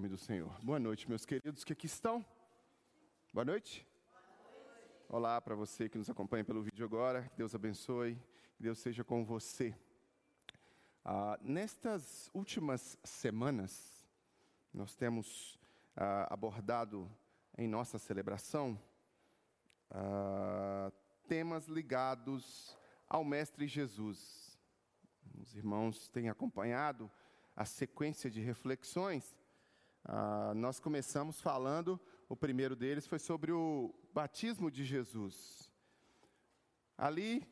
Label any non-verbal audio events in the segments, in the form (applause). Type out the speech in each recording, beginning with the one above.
nome do Senhor. Boa noite, meus queridos que aqui estão. Boa noite. Olá para você que nos acompanha pelo vídeo agora. Que Deus abençoe. Que Deus seja com você. Ah, nestas últimas semanas, nós temos ah, abordado em nossa celebração ah, temas ligados ao Mestre Jesus. Os irmãos têm acompanhado a sequência de reflexões ah, nós começamos falando, o primeiro deles foi sobre o batismo de Jesus. Ali,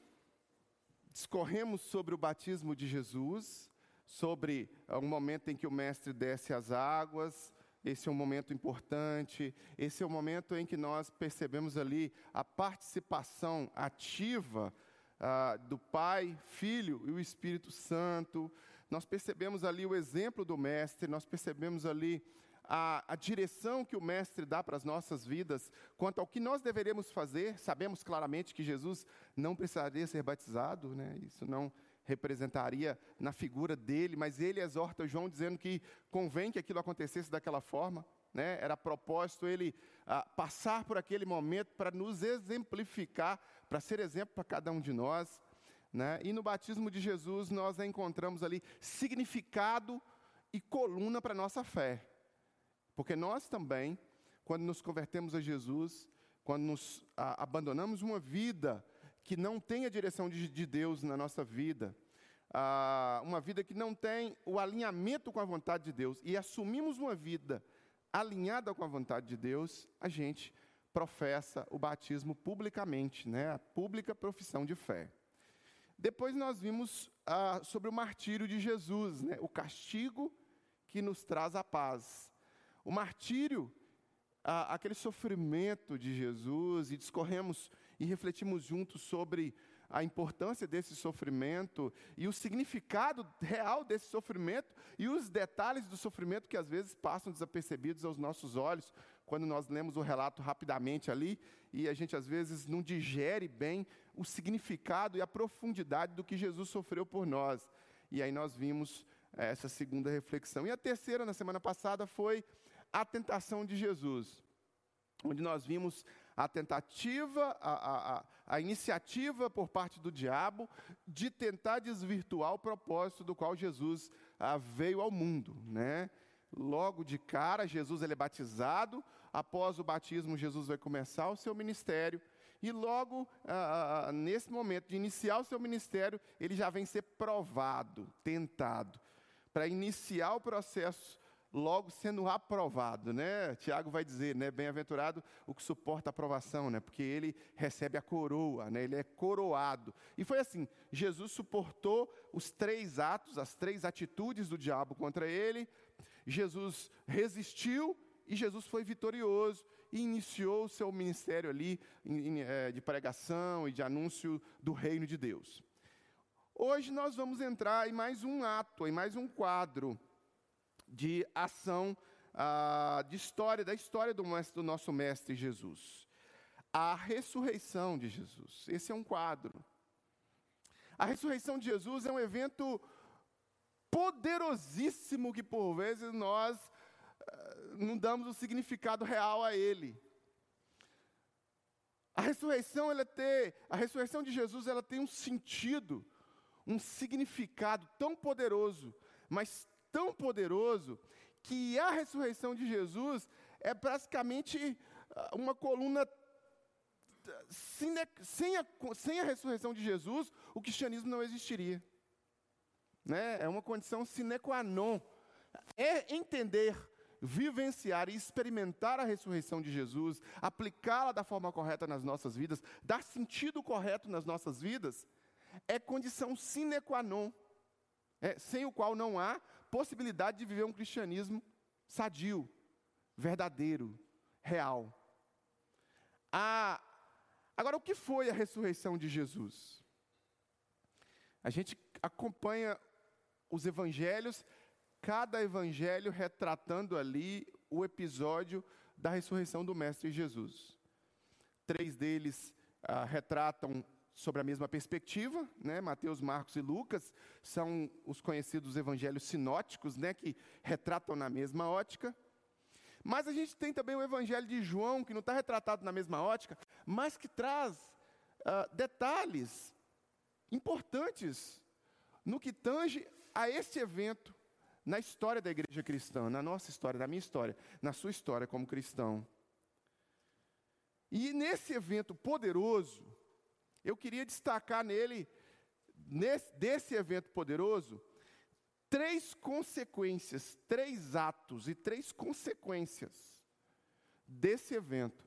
discorremos sobre o batismo de Jesus, sobre o momento em que o Mestre desce as águas, esse é um momento importante, esse é o momento em que nós percebemos ali a participação ativa ah, do Pai, Filho e o Espírito Santo. Nós percebemos ali o exemplo do Mestre, nós percebemos ali a, a, direção que o Mestre dá para as nossas vidas quanto ao que nós deveríamos fazer. Sabemos claramente que Jesus não precisaria ser batizado, né? isso não representaria na figura dele, mas ele exorta João dizendo que convém que aquilo acontecesse daquela forma. Né? Era propósito ele ah, passar por aquele momento para nos exemplificar, para ser exemplo para cada um de nós. Né? E no batismo de Jesus nós encontramos ali significado e coluna para a nossa fé. Porque nós também, quando nos convertemos a Jesus, quando nos a, abandonamos uma vida que não tem a direção de, de Deus na nossa vida, a, uma vida que não tem o alinhamento com a vontade de Deus, e assumimos uma vida alinhada com a vontade de Deus, a gente professa o batismo publicamente, né? a pública profissão de fé. Depois nós vimos ah, sobre o martírio de Jesus, né? o castigo que nos traz a paz. O martírio, ah, aquele sofrimento de Jesus, e discorremos e refletimos juntos sobre a importância desse sofrimento e o significado real desse sofrimento e os detalhes do sofrimento que às vezes passam desapercebidos aos nossos olhos quando nós lemos o relato rapidamente ali e a gente às vezes não digere bem o significado e a profundidade do que Jesus sofreu por nós. E aí nós vimos eh, essa segunda reflexão. E a terceira, na semana passada, foi a tentação de Jesus, onde nós vimos a tentativa, a, a, a, iniciativa por parte do diabo de tentar desvirtuar o propósito do qual Jesus ah, veio ao mundo, né? Logo de cara, Jesus ele é batizado. Após o batismo, Jesus vai começar o seu ministério. E logo, ah, ah, nesse momento de iniciar o seu ministério, ele já vem ser provado, tentado, para iniciar o processo logo sendo aprovado, né? Tiago vai dizer, né? Bem-aventurado o que suporta a aprovação, né? Porque ele recebe a coroa, né? Ele é coroado. E foi assim, Jesus suportou os três atos, as três atitudes do diabo contra ele. Jesus resistiu e Jesus foi vitorioso e iniciou o seu ministério ali é, de pregação e de anúncio do reino de Deus. Hoje nós vamos entrar em mais um ato, em mais um quadro de ação, ah, de história, da história do, nosso Mestre Jesus. A ressurreição de Jesus. Esse é um quadro. A ressurreição de Jesus é um evento poderosíssimo que por vezes nós não damos o significado real a ele. A ressurreição, ela tem, a ressurreição de Jesus, ela tem um sentido, um significado tão poderoso, mas tão poderoso que a ressurreição de Jesus é praticamente ah, uma coluna. Sem a, sem a ressurreição de Jesus, o cristianismo não existiria. Né? É uma condição sine qua non. É entender, vivenciar e experimentar a ressurreição de Jesus, aplicá-la da forma correta nas nossas vidas, dar sentido correto nas nossas vidas, é condição sine qua non é, sem o qual não há possibilidade de viver um cristianismo sadio, verdadeiro, real. A... Agora, o que foi a ressurreição de Jesus? A gente acompanha os evangelhos, cada evangelho retratando ali o episódio da ressurreição do Mestre Jesus. Três deles ah, retratam sobre a mesma perspectiva, né? Mateus, Marcos e Lucas são os conhecidos evangelhos sinóticos, né? que retratam na mesma ótica. Mas a gente tem também o Evangelho de João, que não está retratado na mesma ótica, mas que traz uh, detalhes importantes no que tange a este evento na história da igreja cristã, na nossa história, na minha história, na sua história como cristão. E nesse evento poderoso, eu queria destacar nele, nesse, desse evento poderoso, três consequências, três atos e três consequências desse evento,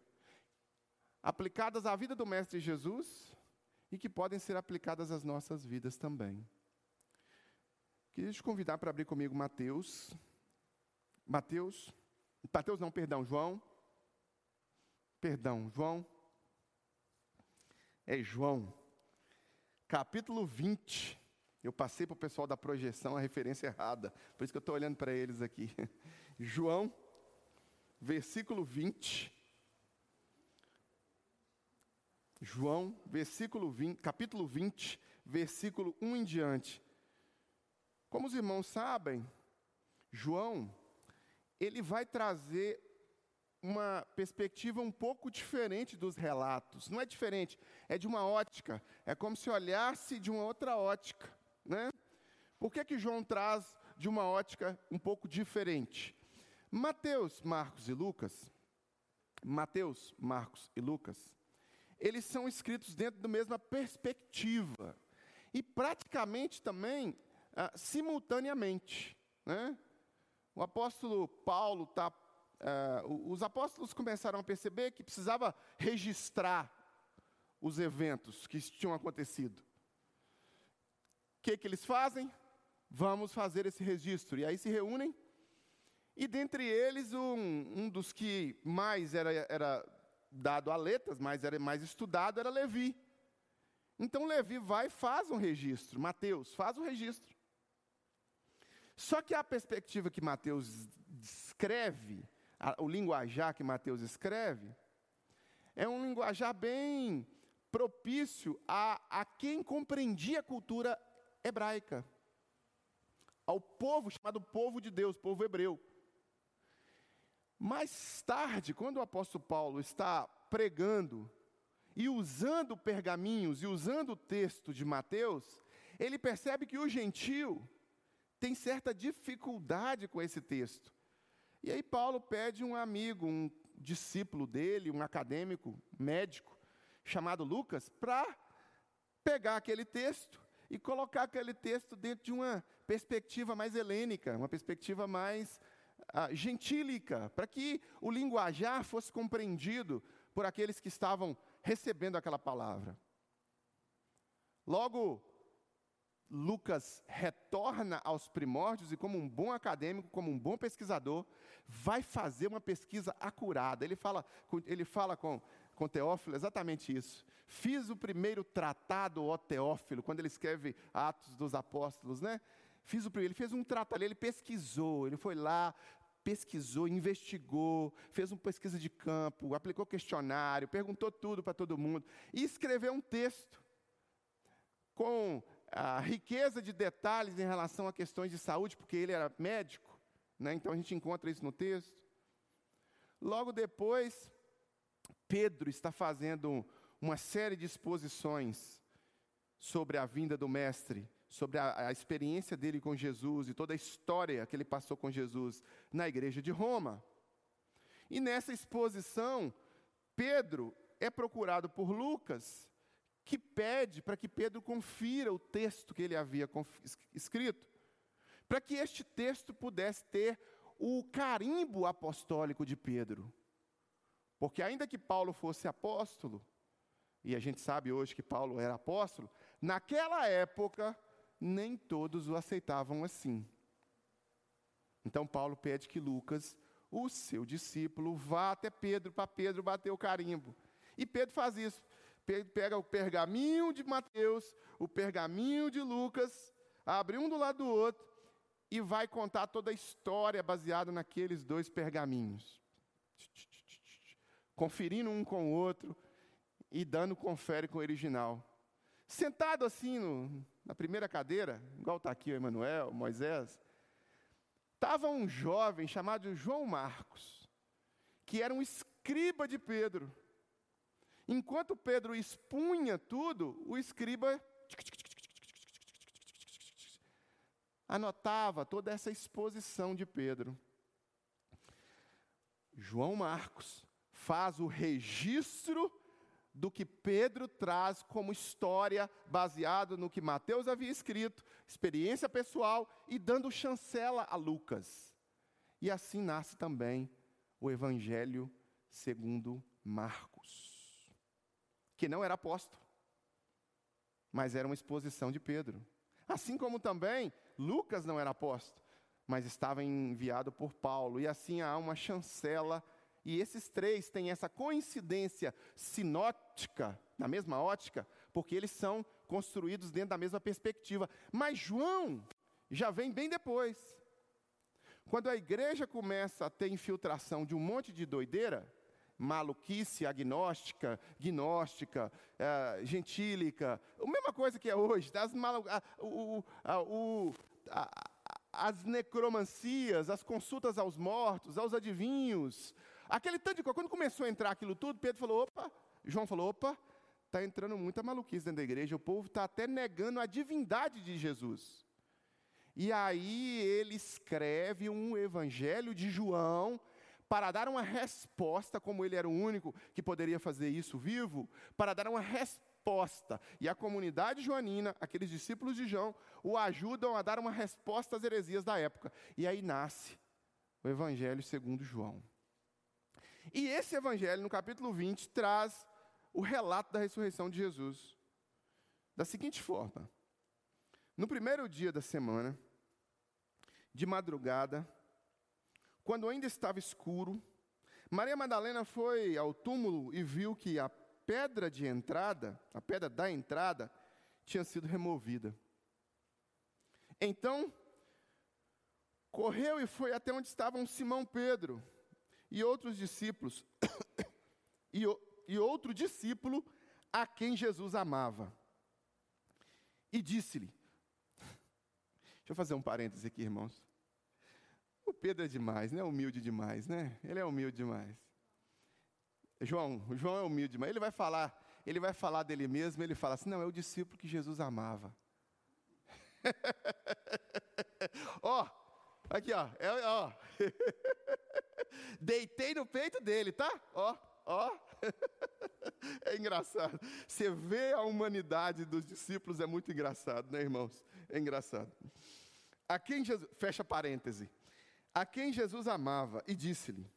aplicadas à vida do Mestre Jesus e que podem ser aplicadas às nossas vidas também. Queria te convidar para abrir comigo Mateus. Mateus, Mateus não, perdão, João. Perdão, João. É João. Capítulo 20. Eu passei para o pessoal da projeção a referência errada. Por isso que eu estou olhando para eles aqui. (laughs) João, versículo 20. João, versículo 20, capítulo 20, versículo 1 em diante. Como os irmãos sabem, João, ele vai trazer uma perspectiva um pouco diferente dos relatos. Não é diferente, é de uma ótica. É como se olhasse de uma outra ótica. Né? Por que, que João traz de uma ótica um pouco diferente? Mateus, Marcos e Lucas, Mateus, Marcos e Lucas, eles são escritos dentro da mesma perspectiva. E praticamente também ah, simultaneamente. Né? O apóstolo Paulo. Ah, os apóstolos começaram a perceber que precisava registrar os eventos que tinham acontecido. O que, que eles fazem? Vamos fazer esse registro. E aí se reúnem, e dentre eles, um, um dos que mais era, era dado a letras, mais era mais estudado, era Levi. Então Levi vai e faz um registro. Mateus faz o registro. Só que a perspectiva que Mateus escreve, a, o linguajar que Mateus escreve, é um linguajar bem propício a, a quem compreendia a cultura hebraica, ao povo chamado povo de Deus, povo hebreu. Mais tarde, quando o apóstolo Paulo está pregando e usando pergaminhos e usando o texto de Mateus, ele percebe que o gentio tem certa dificuldade com esse texto. E aí Paulo pede um amigo, um discípulo dele, um acadêmico, médico, chamado Lucas, para pegar aquele texto e colocar aquele texto dentro de uma perspectiva mais helênica, uma perspectiva mais ah, gentílica, para que o linguajar fosse compreendido por aqueles que estavam recebendo aquela palavra. Logo, Lucas retorna aos primórdios e, como um bom acadêmico, como um bom pesquisador, vai fazer uma pesquisa acurada. Ele fala, ele fala com, com Teófilo exatamente isso. Fiz o primeiro tratado, ó Teófilo, quando ele escreve Atos dos Apóstolos, né? Fiz o, ele fez um tratado, ele pesquisou, ele foi lá, pesquisou, investigou, fez uma pesquisa de campo, aplicou questionário, perguntou tudo para todo mundo e escreveu um texto com a riqueza de detalhes em relação a questões de saúde, porque ele era médico, né? então a gente encontra isso no texto. Logo depois, Pedro está fazendo uma série de exposições sobre a vinda do Mestre, sobre a, a, experiência dele com Jesus e toda a história que ele passou com Jesus na igreja de Roma. E nessa exposição, Pedro é procurado por Lucas que pede para que Pedro confira o texto que ele havia escrito, para que este texto pudesse ter o carimbo apostólico de Pedro. Porque, ainda que Paulo fosse apóstolo, e a gente sabe hoje que Paulo era apóstolo, naquela época, nem todos o aceitavam assim. Então, Paulo pede que Lucas, o seu discípulo, vá até Pedro, para Pedro bater o carimbo. E Pedro faz isso pega o pergaminho de Mateus, o pergaminho de Lucas, abre um do lado do outro e vai contar toda a história baseada naqueles dois pergaminhos. Conferindo um com o outro e dando confere com o original. Sentado assim no, na primeira cadeira, igual está aqui o Emanuel, Moisés, estava um jovem chamado João Marcos. que era um escriba de Pedro. Enquanto Pedro expunha tudo, o escriba anotava toda essa exposição de Pedro. João Marcos faz o registro do que Pedro traz como história, baseado no que Mateus havia escrito, experiência pessoal e dando chancela a Lucas. E assim nasce também o Evangelho segundo Marcos, que não era apóstolo, mas era uma exposição de Pedro. Assim como também Lucas não era apóstolo, mas estava enviado por Paulo, e assim há uma chancela e esses três têm essa coincidência sinótica, na mesma ótica, porque eles são construídos dentro da mesma perspectiva. Mas João já vem bem depois. Quando a igreja começa a ter infiltração de um monte de doideira, maluquice agnóstica, gnóstica, é, gentílica, a mesma coisa que é hoje, as, malu, o, o, a, as necromancias, as consultas aos mortos, aos adivinhos, Aquele tanto de coisa. Quando começou a entrar aquilo tudo, Pedro falou: opa, João falou: opa, está entrando muita maluquice dentro da igreja. O povo está até negando a divindade de Jesus. E aí ele escreve um evangelho de João para dar uma resposta, como ele era o único que poderia fazer isso vivo, para dar uma resposta. E a comunidade joanina, aqueles discípulos de João, o ajudam a dar uma resposta às heresias da época. E aí nasce o evangelho segundo João. E esse evangelho, no capítulo 20, traz o relato da ressurreição de Jesus. Da seguinte forma: no primeiro dia da semana, de madrugada, quando ainda estava escuro, Maria Madalena foi ao túmulo e viu que a pedra de entrada, a pedra da entrada, tinha sido removida. Então, correu e foi até onde estavam Simão Pedro e outros discípulos, (coughs) e, e outro discípulo a quem Jesus amava. E disse-lhe: (laughs) Deixa eu fazer um parêntese aqui, irmãos. Pedro é demais, né? Humilde demais, né? Ele é humilde demais. João, João é humilde demais. Ele vai falar, ele vai falar dele mesmo, ele fala assim: "Não, é o discípulo que Jesus amava". (laughs) ó, aqui ó, é, ó. (laughs) Deitei no peito dele, tá? Ó, ó. (laughs) É engraçado. Você vê a humanidade dos discípulos, é muito engraçado, né, irmãos? É engraçado. A quem Jesus, fecha parêntese. A quem Jesus amava e disse-lhe: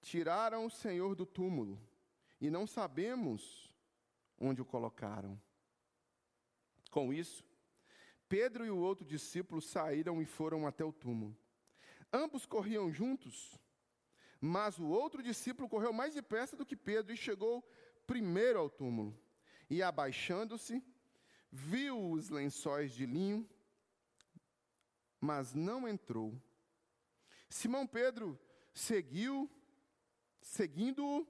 Tiraram o Senhor do túmulo e não sabemos onde o colocaram. Com isso, Pedro e o outro discípulo saíram e foram até o túmulo. Ambos corriam juntos, mas o outro discípulo correu mais depressa do que Pedro e chegou primeiro ao túmulo. E abaixando-se, viu os lençóis de linho, mas não entrou. Simão Pedro seguiu, seguindo-o,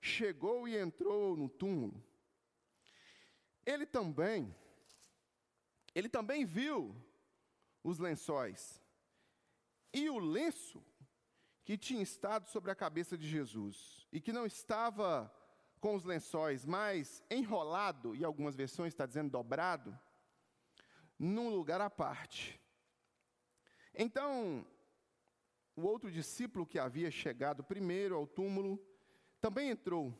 chegou e entrou no túmulo. Ele também, ele também viu os lençóis e o lenço que tinha estado sobre a cabeça de Jesus e que não estava com os lençóis, mas enrolado, e algumas versões está dizendo dobrado, num lugar à parte. Então, o outro discípulo que havia chegado primeiro ao túmulo também entrou.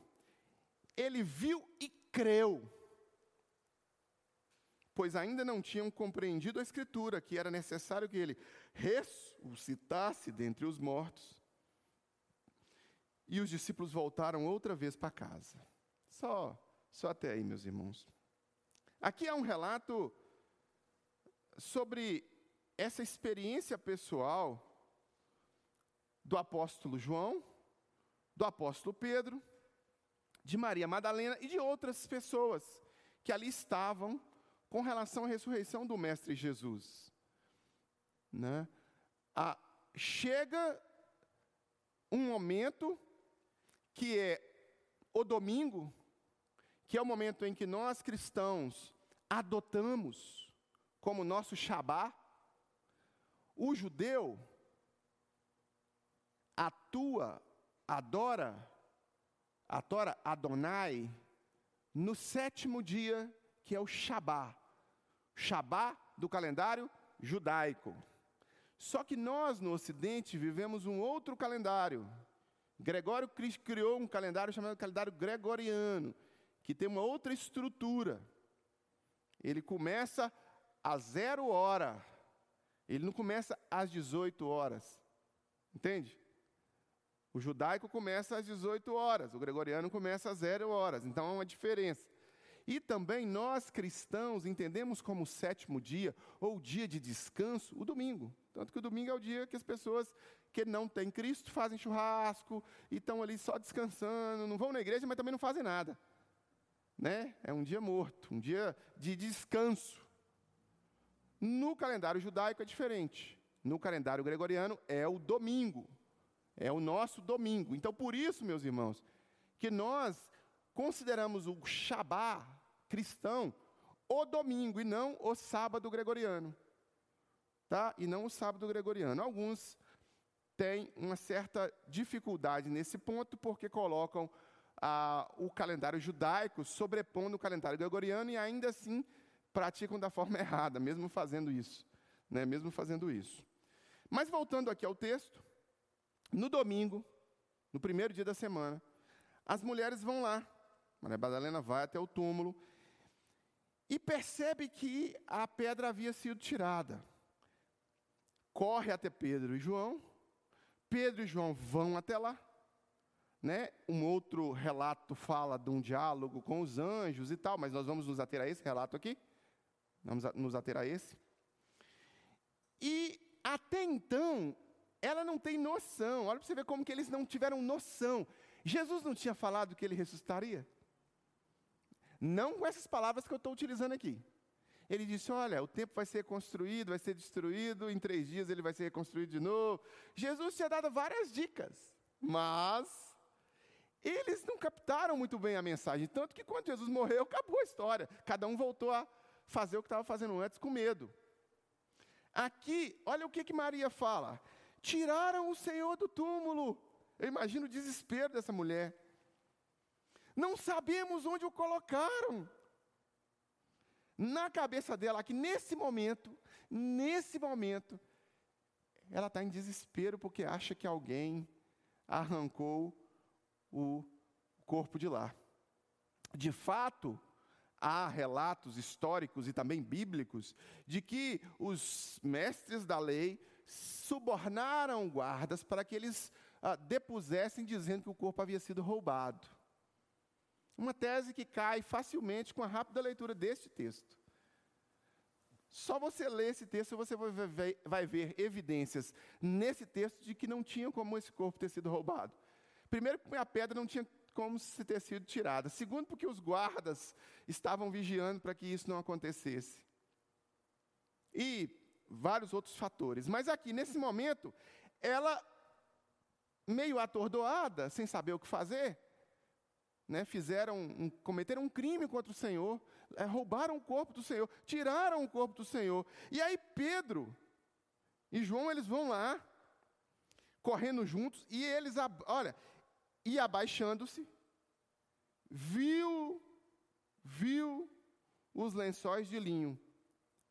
Ele viu e creu pois ainda não tinham compreendido a Escritura, que era necessário que ele ressuscitasse dentre os mortos. E os discípulos voltaram outra vez para casa. Só, só até aí, meus irmãos. Aqui há um relato sobre essa experiência pessoal do apóstolo João, do apóstolo Pedro, de Maria Madalena e de outras pessoas que ali estavam com relação à ressurreição do Mestre Jesus. Né? Ah, chega um momento que é o domingo, que é o momento em que nós cristãos adotamos como nosso Shabá, o judeu atua, adora, adora Adonai no sétimo dia, que é o Shabá. Shabá do calendário judaico. Só que nós no Ocidente vivemos um outro calendário. Gregório criou um calendário chamado calendário gregoriano, que tem uma outra estrutura. Ele começa a zero hora. Ele não começa às 18 horas. Entende? O judaico começa às 18 horas, o gregoriano começa às zero horas. Então há uma diferença. E também nós cristãos entendemos como sétimo dia, ou dia de descanso, o domingo. Tanto que o domingo é o dia que as pessoas que não têm Cristo fazem churrasco e estão ali só descansando, não vão na igreja, mas também não fazem nada. Né? É um dia morto, um dia de descanso. No calendário judaico é diferente. No calendário gregoriano é o domingo. É o nosso domingo. Então, por isso, meus irmãos, que nós consideramos o Shabá cristão o domingo e não o sábado gregoriano. Tá? E não o sábado gregoriano. Alguns têm uma certa dificuldade nesse ponto porque colocam ah, o calendário judaico sobrepondo o calendário gregoriano e ainda assim praticam da forma (laughs) errada, mesmo fazendo isso. Né? Mesmo fazendo isso. Mas voltando aqui ao texto, no domingo, no primeiro dia da semana, as mulheres vão lá. Maria Madalena vai até o túmulo e percebe que a pedra havia sido tirada. Corre até Pedro e João. Pedro e João vão até lá. Né? Um outro relato fala de um diálogo com os anjos e tal, mas nós vamos nos ater a esse relato aqui. Vamos nos ater a esse. E até então, ela não tem noção. Olha para você ver como que eles não tiveram noção. Jesus não tinha falado que ele ressuscitaria? Não com essas palavras que eu estou utilizando aqui. Ele disse: Olha, o tempo vai ser construído, vai ser destruído, em três dias ele vai ser reconstruído de novo. Jesus tinha dado várias dicas, mas eles não captaram muito bem a mensagem. Tanto que quando Jesus morreu, acabou a história. Cada um voltou a fazer o que estava fazendo antes com medo. Aqui, olha o que, que Maria fala. Tiraram o Senhor do túmulo. Eu imagino o desespero dessa mulher. Não sabemos onde o colocaram. Na cabeça dela, aqui nesse momento, nesse momento, ela está em desespero porque acha que alguém arrancou o corpo de lá. De fato, há relatos históricos e também bíblicos de que os mestres da lei subornaram guardas para que eles ah, depusessem dizendo que o corpo havia sido roubado. Uma tese que cai facilmente com a rápida leitura deste texto. Só você ler esse texto você vai ver, evidências nesse texto de que não tinha como esse corpo ter sido roubado. Primeiro, a pedra não tinha como se ter sido tirada. Segundo, porque os guardas estavam vigiando para que isso não acontecesse. E vários outros fatores. Mas aqui, nesse momento, ela, meio atordoada, sem saber o que fazer, né, fizeram, um, cometeram um crime contra o Senhor, é, roubaram o corpo do Senhor, tiraram o corpo do Senhor. E aí Pedro e João, eles vão lá, correndo juntos, e eles, olha, e abaixando-se, viu, viu os lençóis de linho,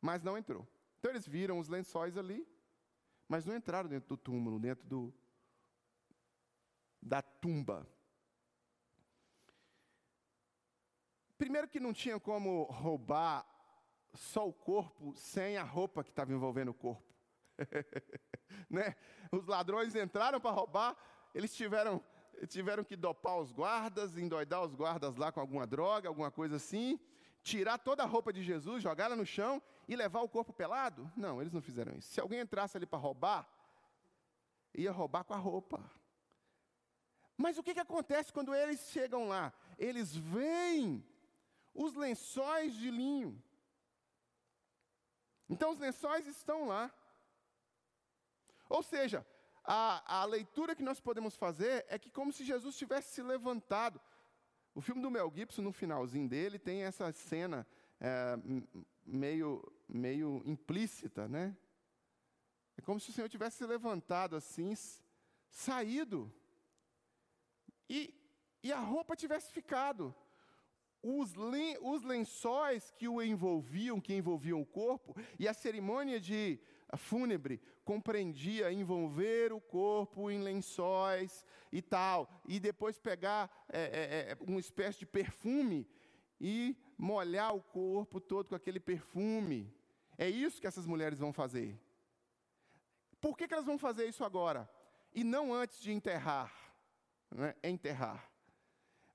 mas não entrou. Então eles viram os lençóis ali, mas não entraram dentro do túmulo, dentro do, da tumba. Primeiro que não tinha como roubar só o corpo sem a roupa que estava envolvendo o corpo. (laughs) né? Os ladrões entraram para roubar, eles tiveram, tiveram que dopar os guardas, endoidar os guardas lá com alguma droga, alguma coisa assim tirar toda a roupa de Jesus, jogá-la no chão e levar o corpo pelado? Não, eles não fizeram isso. Se alguém entrasse ali para roubar, ia roubar com a roupa. Mas o que, que acontece quando eles chegam lá? Eles veem os lençóis de linho. Então os lençóis estão lá. Ou seja, a, a leitura que nós podemos fazer é que como se Jesus tivesse se levantado. O filme do Mel Gibson, no finalzinho dele, tem essa cena é, meio, meio implícita, né? É como se o Senhor tivesse se levantado assim, saído e, e a roupa tivesse ficado. Os, len, os lençóis que o envolviam, que envolviam o corpo, e a cerimônia de fúnebre compreendia envolver o corpo em lençóis e tal, e depois pegar é, é, é, uma espécie de perfume e molhar o corpo todo com aquele perfume. É isso que essas mulheres vão fazer. Por que, que elas vão fazer isso agora? E não antes de enterrar. Né? Enterrar.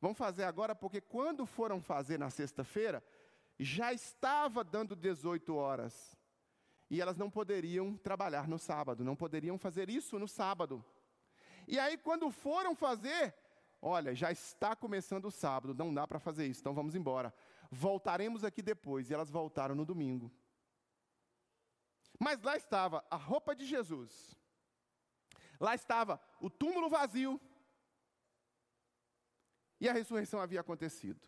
Vão fazer agora porque quando foram fazer na sexta-feira, já estava dando 18 horas. E elas não poderiam trabalhar no sábado, não poderiam fazer isso no sábado. E aí, quando foram fazer, olha, já está começando o sábado, não dá para fazer isso, então vamos embora. Voltaremos aqui depois. E elas voltaram no domingo. Mas lá estava a roupa de Jesus, lá estava o túmulo vazio, e a ressurreição havia acontecido.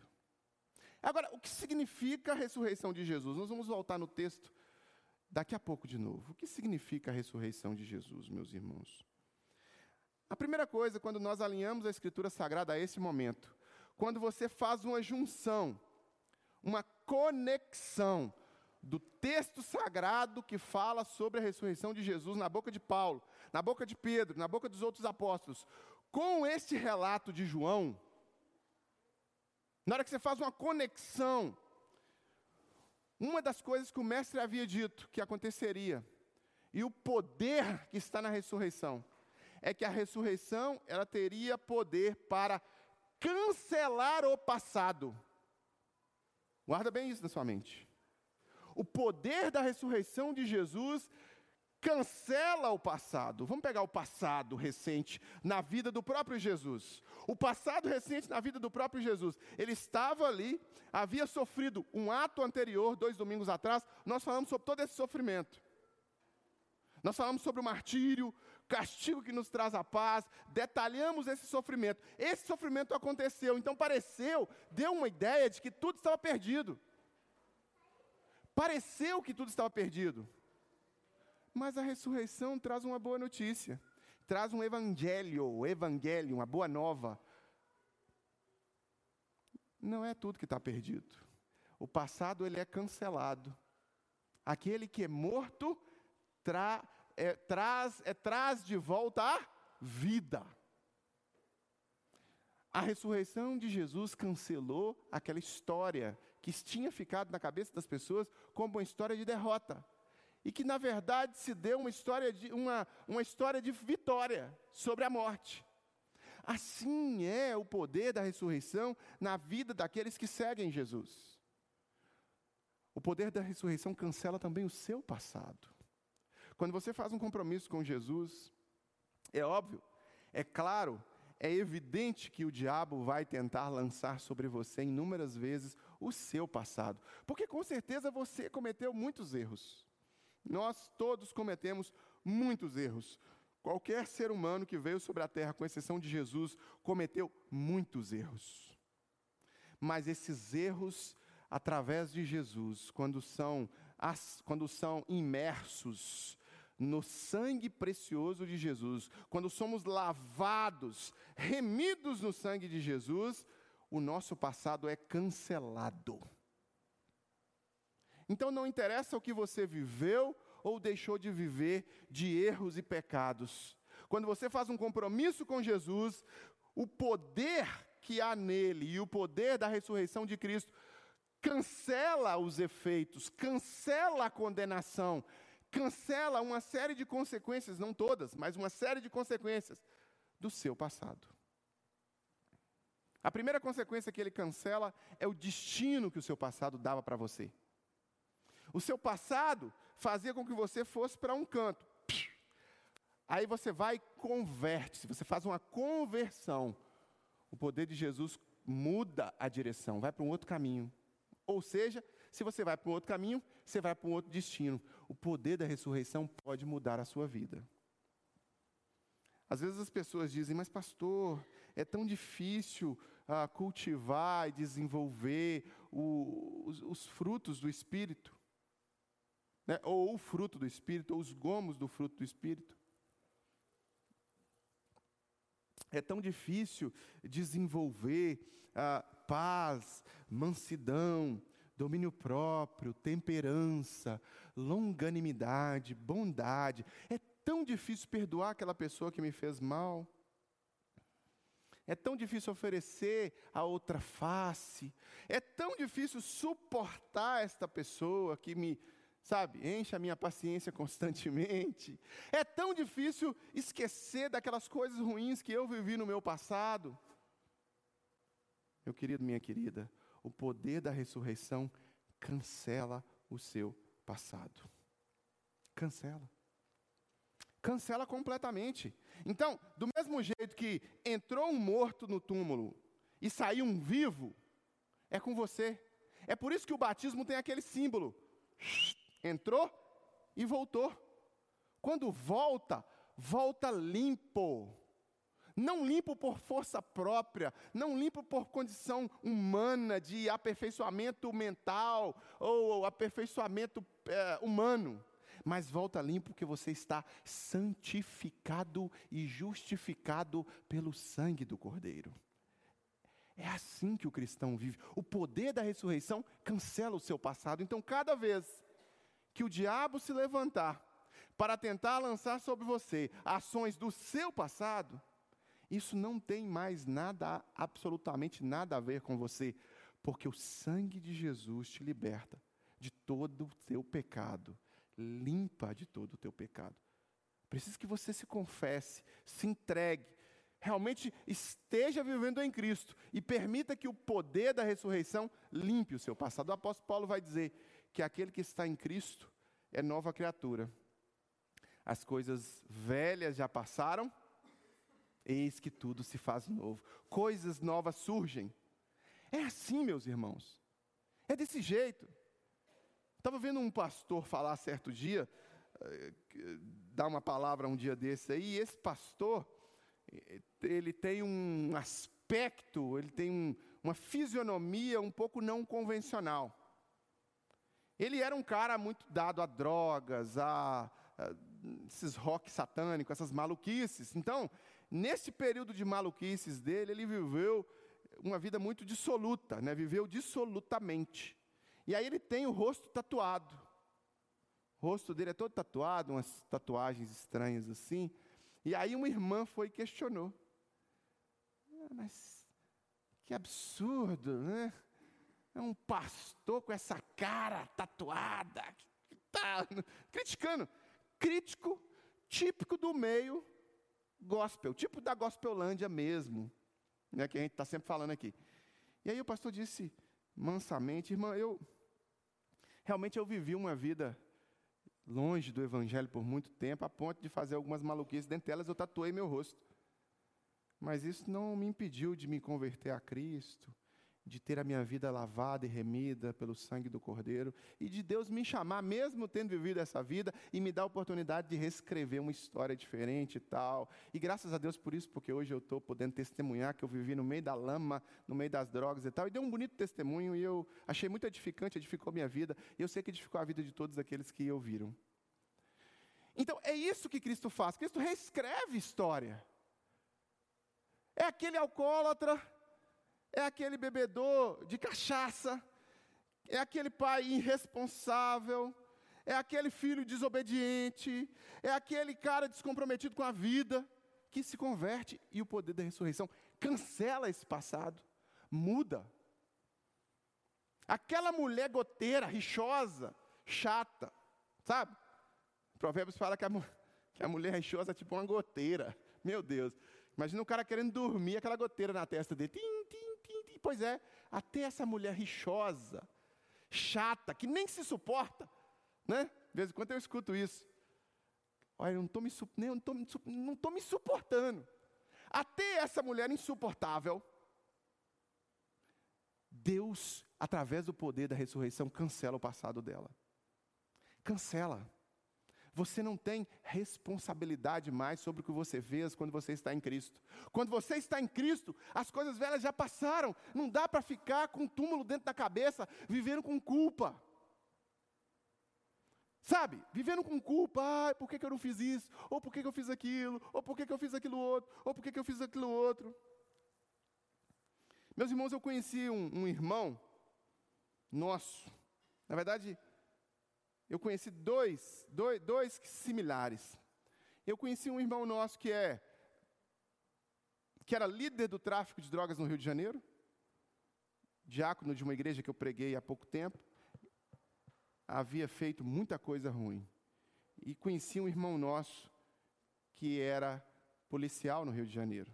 Agora, o que significa a ressurreição de Jesus? Nós vamos voltar no texto daqui a pouco de novo. O que significa a ressurreição de Jesus, meus irmãos? A primeira coisa, quando nós alinhamos a Escritura Sagrada a esse momento, quando você faz uma junção, uma conexão do texto sagrado que fala sobre a ressurreição de Jesus na boca de Paulo, na boca de Pedro, na boca dos outros apóstolos, com este relato de João, na hora que você faz uma conexão, uma das coisas que o mestre havia dito que aconteceria, e o poder que está na ressurreição, é que a ressurreição ela teria poder para cancelar o passado. Guarda bem isso na sua mente. O poder da ressurreição de Jesus cancela o passado. Vamos pegar o passado recente na vida do próprio Jesus. O passado recente na vida do próprio Jesus. Ele estava ali, havia sofrido um ato anterior, dois domingos atrás. Nós falamos sobre todo esse sofrimento. Nós falamos sobre o martírio, castigo que nos traz a paz, detalhamos esse sofrimento. Esse sofrimento aconteceu, então pareceu, deu uma ideia de que tudo estava perdido. Pareceu que tudo estava perdido. Mas a ressurreição traz uma boa notícia. Traz um evangelho, evangelho, uma boa nova. Não é tudo que está perdido. O passado ele é cancelado. Aquele que é morto tra, é, traz, é, traz de volta a vida. A ressurreição de Jesus cancelou aquela história que tinha ficado na cabeça das pessoas como uma história de derrota. E que, na verdade, se deu uma história de, uma, uma história de vitória sobre a morte. Assim é o poder da ressurreição na vida daqueles que seguem Jesus. O poder da ressurreição cancela também o seu passado. Quando você faz um compromisso com Jesus, é óbvio, é claro, é evidente que o diabo vai tentar lançar sobre você inúmeras vezes o seu passado. Porque com certeza você cometeu muitos erros. Nós todos cometemos muitos erros. Qualquer ser humano que veio sobre a terra, com exceção de Jesus, cometeu muitos erros. Mas esses erros, através de Jesus, quando são, quando são imersos no sangue precioso de Jesus, quando somos lavados, remidos no sangue de Jesus, o nosso passado é cancelado. Então não interessa o que você viveu ou deixou de viver de erros e pecados. Quando você faz um compromisso com Jesus, o poder que há nele e o poder da ressurreição de Cristo cancela os efeitos, cancela a condenação, cancela uma série de consequências, não todas, mas uma série de consequências do seu passado. A primeira consequência que ele cancela é o destino que o seu passado dava para você. O seu passado fazia com que você fosse para um canto. Aí você vai e converte-se, você faz uma conversão. O poder de Jesus muda a direção, vai para um outro caminho. Ou seja, se você vai para um outro caminho, você vai para um outro destino. O poder da ressurreição pode mudar a sua vida. Às vezes as pessoas dizem, mas pastor, é tão difícil ah, cultivar e desenvolver o, os, os frutos do Espírito né? ou o fruto do Espírito, ou os gomos do fruto do Espírito. é tão difícil desenvolver ah, paz, mansidão, domínio próprio, temperança, longanimidade, bondade. É tão difícil perdoar aquela pessoa que me fez mal. É tão difícil oferecer a outra face. É tão difícil suportar esta pessoa que me, sabe, enche a minha paciência (laughs) constantemente. É tão difícil esquecer daquelas coisas ruins que eu vivi no meu passado. Meu querido, minha querida, o poder da ressurreição cancela o seu passado. Cancela. Cancela completamente. Então, do mesmo jeito que entrou um morto no túmulo e saiu um vivo, é com você. É por isso que o batismo tem aquele símbolo. Entrou e voltou. Quando volta, volta limpo. Não limpo por força própria, não limpo por condição humana de aperfeiçoamento mental ou aperfeiçoamento é, humano mas volta limpo porque você está santificado e justificado pelo sangue do Cordeiro. É assim que o cristão vive. O poder da ressurreição cancela o seu passado. Então, cada vez que o diabo se levantar para tentar lançar sobre você ações do seu passado, isso não tem mais nada, absolutamente nada a ver com você, porque o sangue de Jesus te liberta de todo o seu pecado limpa de todo o teu pecado. Preciso que você se confesse, se entregue, realmente esteja vivendo em Cristo e permita que o poder da ressurreição limpe o seu passado. O apóstolo Paulo vai dizer que aquele que está em Cristo é nova criatura. As coisas velhas já passaram, eis que tudo se faz novo. Coisas novas surgem. É assim, meus irmãos. É desse jeito. Estava vendo um pastor falar certo dia, eh, dar uma palavra um dia desse aí, e esse pastor, eh, ele tem um aspecto, ele tem um, uma fisionomia um pouco não convencional. Ele era um cara muito dado a drogas, a, a esses rock satânicos, essas maluquices. Então, nesse período de maluquices dele, ele viveu uma vida muito dissoluta, né? viveu dissolutamente. E aí ele tem o rosto tatuado. O rosto dele é todo tatuado, umas tatuagens estranhas assim. E aí uma irmã foi e questionou. Ah, mas que absurdo, né? É um pastor com essa cara tatuada, tá criticando. Crítico típico do meio gospel, tipo da gospelândia mesmo, né, que a gente está sempre falando aqui. E aí o pastor disse mansamente, irmã, eu Realmente eu vivi uma vida longe do Evangelho por muito tempo, a ponto de fazer algumas maluquices. Dentre elas, eu tatuei meu rosto. Mas isso não me impediu de me converter a Cristo, de ter a minha vida lavada e remida pelo sangue do Cordeiro, e de Deus me chamar, mesmo tendo vivido essa vida, e me dar a oportunidade de reescrever uma história diferente e tal. E graças a Deus por isso, porque hoje eu estou podendo testemunhar que eu vivi no meio da lama, no meio das drogas e tal, e deu um bonito testemunho, e eu achei muito edificante, edificou minha vida, e eu sei que edificou a vida de todos aqueles que ouviram. Então, é isso que Cristo faz. Cristo reescreve história. É aquele alcoólatra é aquele bebedor de cachaça, é aquele pai irresponsável, é aquele filho desobediente, é aquele cara descomprometido com a vida que se converte e o poder da ressurreição cancela esse passado, muda. Aquela mulher goteira, rixosa, chata, sabe? Provérbios fala que a, que a mulher rixosa é tipo uma goteira. Meu Deus. Imagina o cara querendo dormir, aquela goteira na testa dele. Tim, Pois é, até essa mulher rixosa, chata, que nem se suporta, né? De vez em quando eu escuto isso. Olha, eu não estou me, não não me suportando. Até essa mulher insuportável, Deus, através do poder da ressurreição, cancela o passado dela. Cancela. Você não tem responsabilidade mais sobre o que você fez quando você está em Cristo. Quando você está em Cristo, as coisas velhas já passaram. Não dá para ficar com um túmulo dentro da cabeça, vivendo com culpa. Sabe, vivendo com culpa, ah, por que, que eu não fiz isso? Ou por que, que eu fiz aquilo? Ou por que, que eu fiz aquilo outro? Ou por que, que eu fiz aquilo outro? Meus irmãos, eu conheci um, um irmão nosso. Na verdade, eu conheci dois, dois, dois similares. Eu conheci um irmão nosso que é que era líder do tráfico de drogas no Rio de Janeiro, diácono de uma igreja que eu preguei há pouco tempo, havia feito muita coisa ruim. E conheci um irmão nosso que era policial no Rio de Janeiro,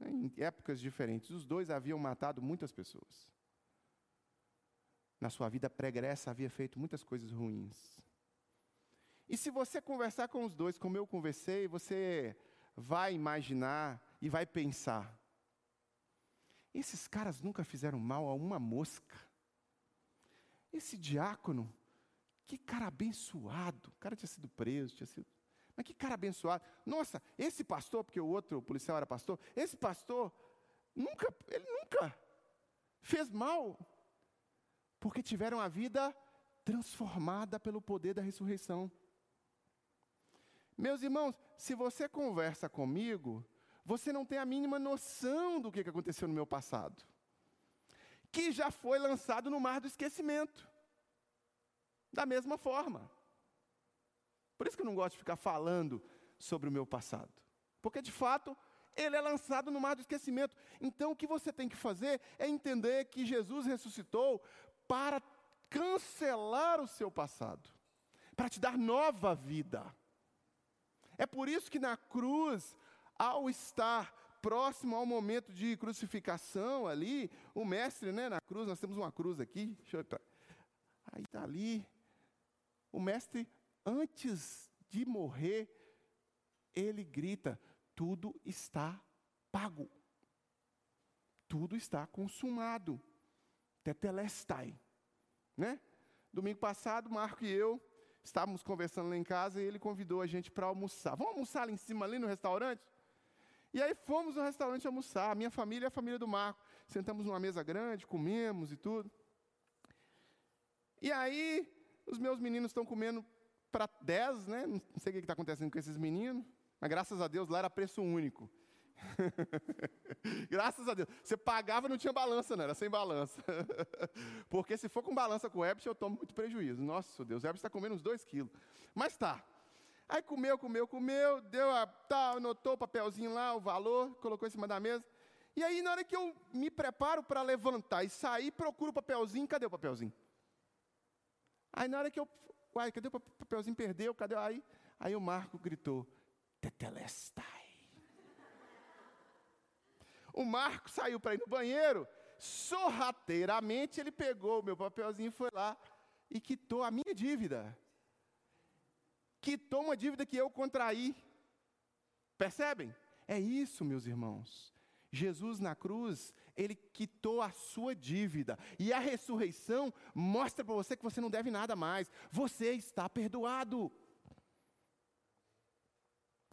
em épocas diferentes. Os dois haviam matado muitas pessoas. Na sua vida pregressa havia feito muitas coisas ruins. E se você conversar com os dois, como eu conversei, você vai imaginar e vai pensar: esses caras nunca fizeram mal a uma mosca. Esse diácono, que cara abençoado. O cara tinha sido preso, tinha sido. Mas que cara abençoado. Nossa, esse pastor, porque o outro policial era pastor, esse pastor nunca, ele nunca fez mal. Porque tiveram a vida transformada pelo poder da ressurreição. Meus irmãos, se você conversa comigo, você não tem a mínima noção do que aconteceu no meu passado, que já foi lançado no mar do esquecimento. Da mesma forma. Por isso que eu não gosto de ficar falando sobre o meu passado, porque de fato ele é lançado no mar do esquecimento. Então o que você tem que fazer é entender que Jesus ressuscitou para cancelar o seu passado, para te dar nova vida. É por isso que na cruz, ao estar próximo ao momento de crucificação ali, o mestre, né, na cruz, nós temos uma cruz aqui, deixa eu, aí está ali, o mestre, antes de morrer, ele grita: tudo está pago, tudo está consumado, tetelestai, né? Domingo passado, Marco e eu Estávamos conversando lá em casa e ele convidou a gente para almoçar. Vamos almoçar ali em cima, ali no restaurante? E aí fomos no restaurante almoçar. A minha família e a família do Marco. Sentamos numa mesa grande, comemos e tudo. E aí, os meus meninos estão comendo para 10, né? Não sei o que está acontecendo com esses meninos. Mas graças a Deus lá era preço único. (laughs) Graças a Deus. Você pagava não tinha balança, não, era sem balança. (laughs) Porque se for com balança com o Herbst, eu tomo muito prejuízo. Nossa Deus, o Herbst está comendo uns dois quilos. Mas tá. Aí comeu, comeu, comeu, deu a tal, anotou o papelzinho lá, o valor, colocou em cima da mesa. E aí, na hora que eu me preparo para levantar e sair, procuro o papelzinho, cadê o papelzinho? Aí na hora que eu. Uai, cadê o papelzinho? Perdeu, cadê? Aí, aí o Marco gritou: Tetelestai. O Marco saiu para ir no banheiro, sorrateiramente ele pegou o meu papelzinho, foi lá e quitou a minha dívida. Quitou uma dívida que eu contraí. Percebem? É isso, meus irmãos. Jesus na cruz, ele quitou a sua dívida. E a ressurreição mostra para você que você não deve nada mais. Você está perdoado.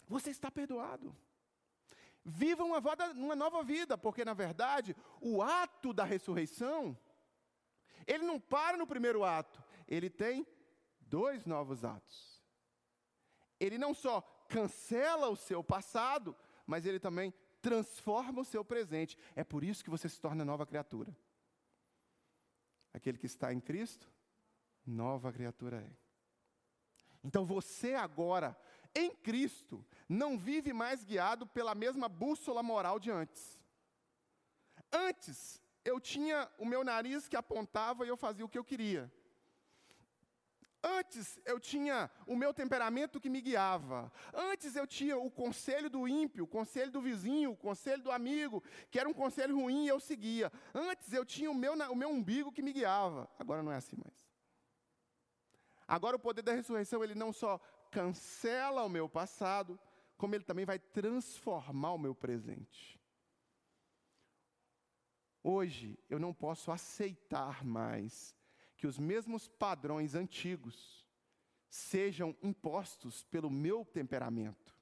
Você está perdoado. Viva uma, uma nova vida, porque na verdade o ato da ressurreição, ele não para no primeiro ato, ele tem dois novos atos. Ele não só cancela o seu passado, mas ele também transforma o seu presente. É por isso que você se torna nova criatura. Aquele que está em Cristo, nova criatura é. Então você agora em Cristo, não vive mais guiado pela mesma bússola moral de antes. Antes, eu tinha o meu nariz que apontava e eu fazia o que eu queria. Antes eu tinha o meu temperamento que me guiava. Antes eu tinha o conselho do ímpio, o conselho do vizinho, o conselho do amigo, que era um conselho ruim e eu seguia. Antes eu tinha o meu, o meu umbigo que me guiava. Agora não é assim mais. Agora o poder da ressurreição, ele não só cancela o meu passado, como ele também vai transformar o meu presente. Hoje eu não posso aceitar mais que os mesmos padrões antigos sejam impostos pelo meu temperamento.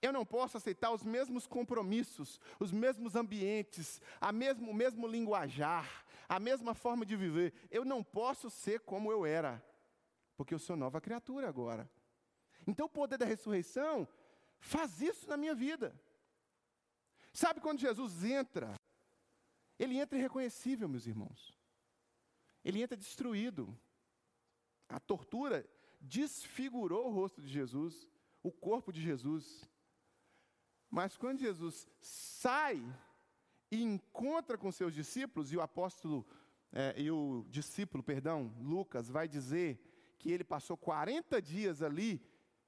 Eu não posso aceitar os mesmos compromissos, os mesmos ambientes, a mesmo, o mesmo linguajar, a mesma forma de viver. Eu não posso ser como eu era. Porque eu sou nova criatura agora. Então o poder da ressurreição faz isso na minha vida. Sabe quando Jesus entra? Ele entra irreconhecível, meus irmãos. Ele entra destruído. A tortura desfigurou o rosto de Jesus, o corpo de Jesus. Mas quando Jesus sai e encontra com seus discípulos, e o apóstolo, é, e o discípulo, perdão, Lucas, vai dizer que ele passou 40 dias ali,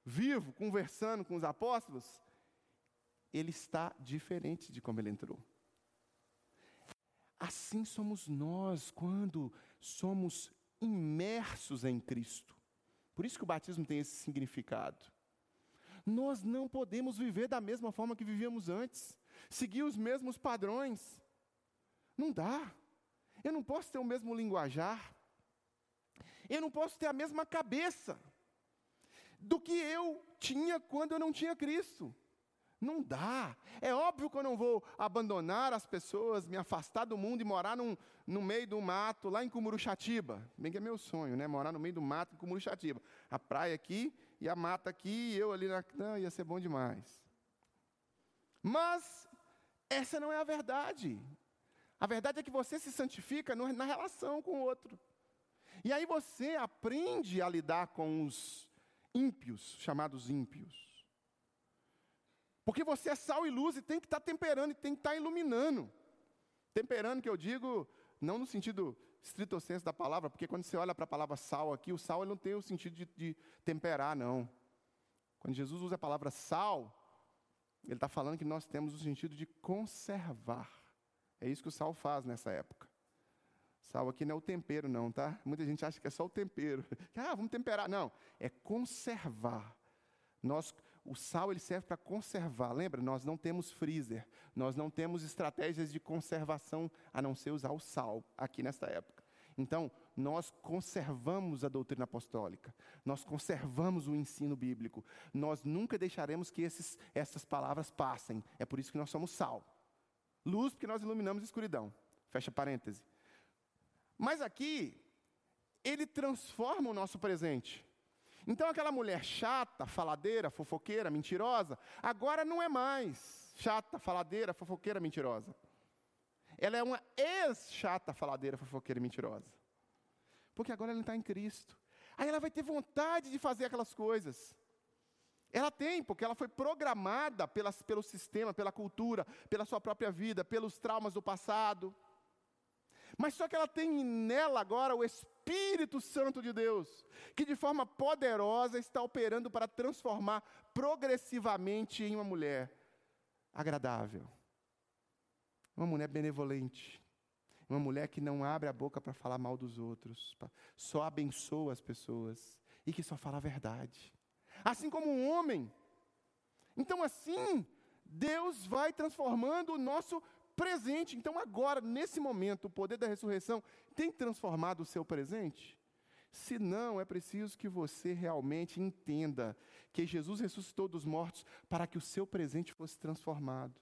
vivo, conversando com os apóstolos, ele está diferente de como ele entrou. Assim somos nós quando somos imersos em Cristo. Por isso que o batismo tem esse significado. Nós não podemos viver da mesma forma que vivíamos antes, seguir os mesmos padrões. Não dá. Eu não posso ter o mesmo linguajar. Eu não posso ter a mesma cabeça do que eu tinha quando eu não tinha Cristo. Não dá. É óbvio que eu não vou abandonar as pessoas, me afastar do mundo e morar num, no meio do mato, lá em Cumuruxatiba. Bem que é meu sonho, né? Morar no meio do mato em Cumuruxatiba. A praia aqui e a mata aqui e eu ali na. Não, ia ser bom demais. Mas essa não é a verdade. A verdade é que você se santifica na relação com o outro. E aí você aprende a lidar com os ímpios, chamados ímpios. Porque você é sal e luz e tem que estar tá temperando e tem que estar tá iluminando. Temperando, que eu digo, não no sentido estrito senso da palavra, porque quando você olha para a palavra sal aqui, o sal ele não tem o sentido de, de temperar, não. Quando Jesus usa a palavra sal, ele está falando que nós temos o sentido de conservar. É isso que o sal faz nessa época. Sal aqui não é o tempero, não, tá? Muita gente acha que é só o tempero. (laughs) Ah, vamos temperar. Não, é conservar. Nós o sal ele serve para conservar. Lembra? Nós não temos freezer, nós não temos estratégias de conservação a não ser usar o sal aqui nesta época. Então, nós conservamos a doutrina apostólica, nós conservamos o ensino bíblico, nós nunca deixaremos que esses, essas palavras passem. É por isso que nós somos sal. Luz, porque nós iluminamos escuridão. Fecha parêntese. Mas aqui, ele transforma o nosso presente. Então aquela mulher chata, faladeira, fofoqueira, mentirosa, agora não é mais chata, faladeira, fofoqueira, mentirosa. Ela é uma ex-chata, faladeira, fofoqueira mentirosa. Porque agora ela está em Cristo. Aí ela vai ter vontade de fazer aquelas coisas. Ela tem, porque ela foi programada pelas, pelo sistema, pela cultura, pela sua própria vida, pelos traumas do passado. Mas só que ela tem nela agora o Espírito Santo de Deus, que de forma poderosa está operando para transformar progressivamente em uma mulher agradável, uma mulher benevolente, uma mulher que não abre a boca para falar mal dos outros, só abençoa as pessoas e que só fala a verdade. Assim como um homem. Então, assim, Deus vai transformando o nosso presente. Então, agora, nesse momento, o poder da ressurreição tem transformado o seu presente? Se não, é preciso que você realmente entenda que Jesus ressuscitou dos mortos para que o seu presente fosse transformado.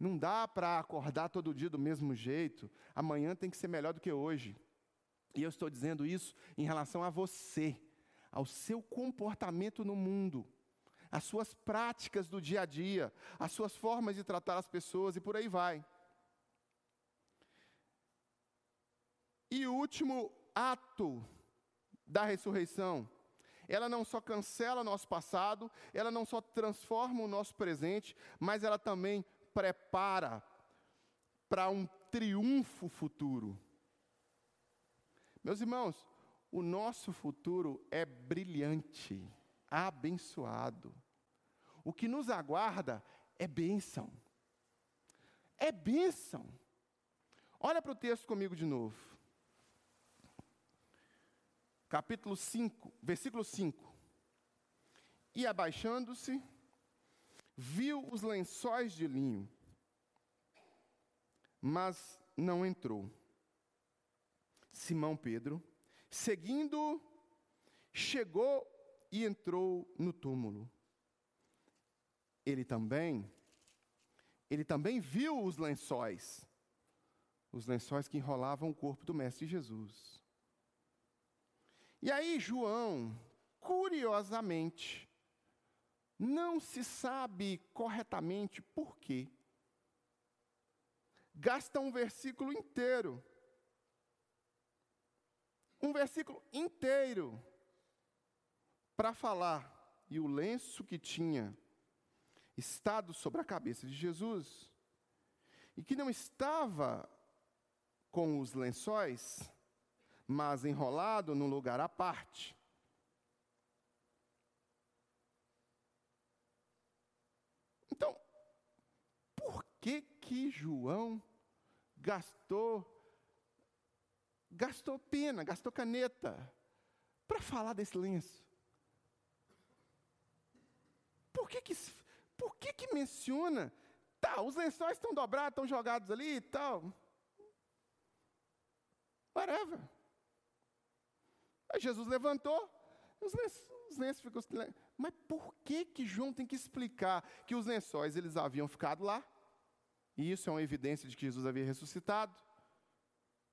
Não dá para acordar todo dia do mesmo jeito. Amanhã tem que ser melhor do que hoje. E eu estou dizendo isso em relação a você, ao seu comportamento no mundo as suas práticas do dia a dia, as suas formas de tratar as pessoas e por aí vai. E o último ato da ressurreição, ela não só cancela nosso passado, ela não só transforma o nosso presente, mas ela também prepara para um triunfo futuro. Meus irmãos, o nosso futuro é brilhante, abençoado. O que nos aguarda é bênção. É bênção. Olha para o texto comigo de novo. Capítulo 5, versículo 5. E abaixando-se, viu os lençóis de linho, mas não entrou. Simão Pedro, seguindo, chegou e entrou no túmulo. Ele também, ele também viu os lençóis, os lençóis que enrolavam o corpo do Mestre Jesus. E aí, João, curiosamente, não se sabe corretamente por quê, gasta um versículo inteiro, um versículo inteiro, para falar, e o lenço que tinha estado sobre a cabeça de Jesus, e que não estava com os lençóis, mas enrolado num lugar à parte. Então, por que que João gastou gastou pena, gastou caneta para falar desse lenço? Por que que por que que menciona? Tá, os lençóis estão dobrados, estão jogados ali e tal. Whatever. Aí Jesus levantou, os lençóis, os lençóis ficou. Mas por que que João tem que explicar que os lençóis eles haviam ficado lá? E isso é uma evidência de que Jesus havia ressuscitado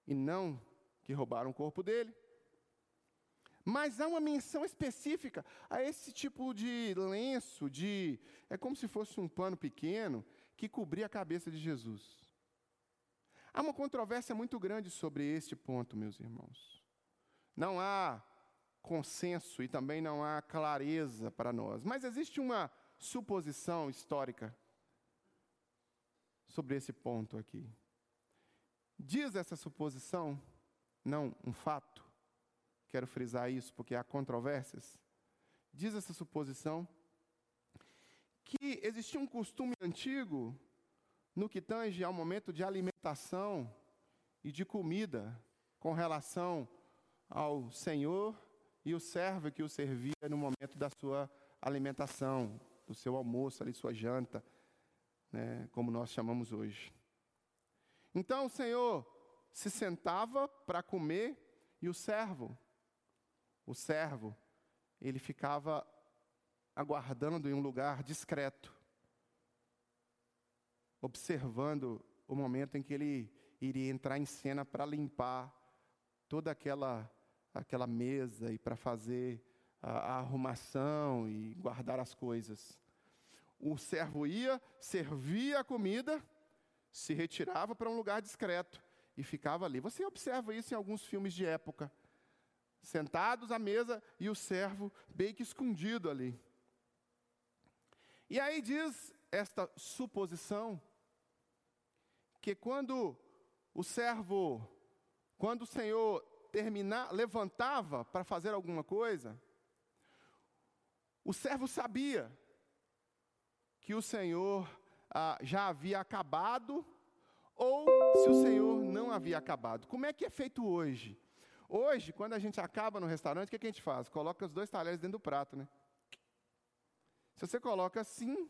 e não que roubaram o corpo dele. Mas há uma menção específica a esse tipo de lenço, de é como se fosse um pano pequeno que cobria a cabeça de Jesus. Há uma controvérsia muito grande sobre este ponto, meus irmãos. Não há consenso e também não há clareza para nós, mas existe uma suposição histórica sobre esse ponto aqui. Diz essa suposição, não um fato, quero frisar isso porque há controvérsias. Diz essa suposição que existia um costume antigo no que tange ao momento de alimentação e de comida com relação ao Senhor e o servo que o servia no momento da sua alimentação, do seu almoço, ali, sua janta, né, como nós chamamos hoje. Então o Senhor se sentava para comer e o servo, o servo, ele ficava aguardando em um lugar discreto, observando o momento em que ele iria entrar em cena para limpar toda aquela aquela mesa e para fazer a, a arrumação e guardar as coisas. O servo ia, servia a comida, se retirava para um lugar discreto e ficava ali. Você observa isso em alguns filmes de época. Sentados à mesa e o servo bem que escondido ali. E aí diz esta suposição que quando o servo, quando o Senhor terminar, levantava para fazer alguma coisa, o servo sabia que o Senhor ah, já havia acabado, ou se o Senhor não havia acabado. Como é que é feito hoje? Hoje, quando a gente acaba no restaurante, o que, é que a gente faz? Coloca os dois talheres dentro do prato, né? Se você coloca assim,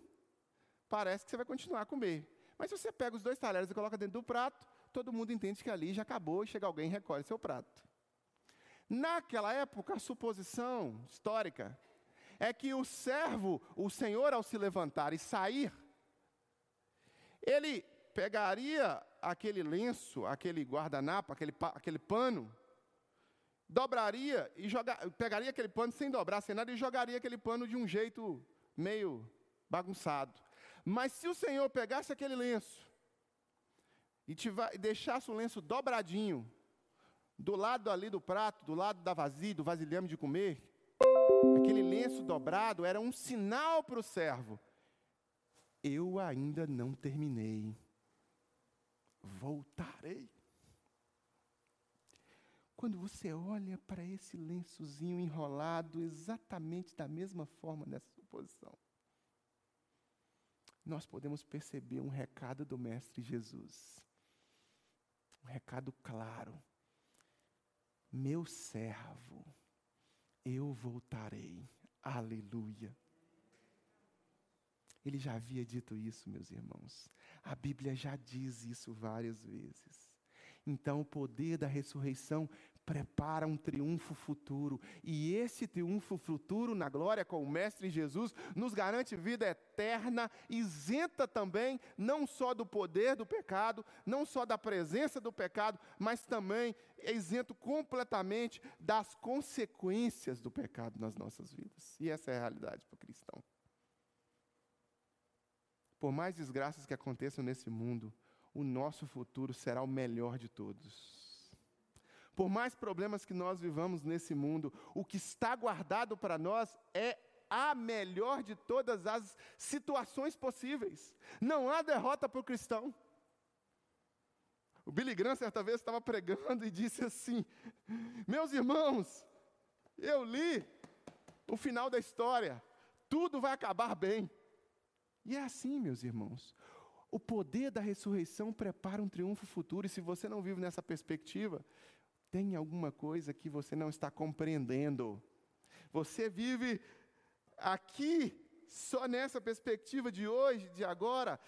parece que você vai continuar a comer. Mas se você pega os dois talheres e coloca dentro do prato, todo mundo entende que ali já acabou e chega alguém e recolhe seu prato. Naquela época, a suposição histórica é que o servo, o senhor, ao se levantar e sair, ele pegaria aquele lenço, aquele guardanapo, aquele, aquele pano, dobraria e jogar, pegaria aquele pano sem dobrar, sem nada, e jogaria aquele pano de um jeito meio bagunçado. Mas se o Senhor pegasse aquele lenço e deixasse o lenço dobradinho, do lado ali do prato, do lado da vasilha, do vasilhame de comer, aquele lenço dobrado era um sinal para o servo. Eu ainda não terminei. Voltarei. Quando você olha para esse lençozinho enrolado exatamente da mesma forma nessa suposição, nós podemos perceber um recado do Mestre Jesus. Um recado claro meu servo, eu voltarei. Aleluia. Ele já havia dito isso, meus irmãos. A Bíblia já diz isso várias vezes. Então, o poder da ressurreição prepara um triunfo futuro. E esse triunfo futuro na glória com o Mestre Jesus nos garante vida eterna, isenta também não só do poder do pecado, não só da presença do pecado, mas também é isento completamente das consequências do pecado nas nossas vidas. E essa é a realidade para o cristão. Por mais desgraças que aconteçam nesse mundo, o nosso futuro será o melhor de todos. Por mais problemas que nós vivamos nesse mundo, o que está guardado para nós é a melhor de todas as situações possíveis. Não há derrota para o cristão. O Billy Graham certa vez estava pregando e disse assim: Meus irmãos, eu li o final da história, tudo vai acabar bem. E é assim, meus irmãos. O poder da ressurreição prepara um triunfo futuro, e se você não vive nessa perspectiva, tem alguma coisa que você não está compreendendo. Você vive aqui só nessa perspectiva de hoje, de agora.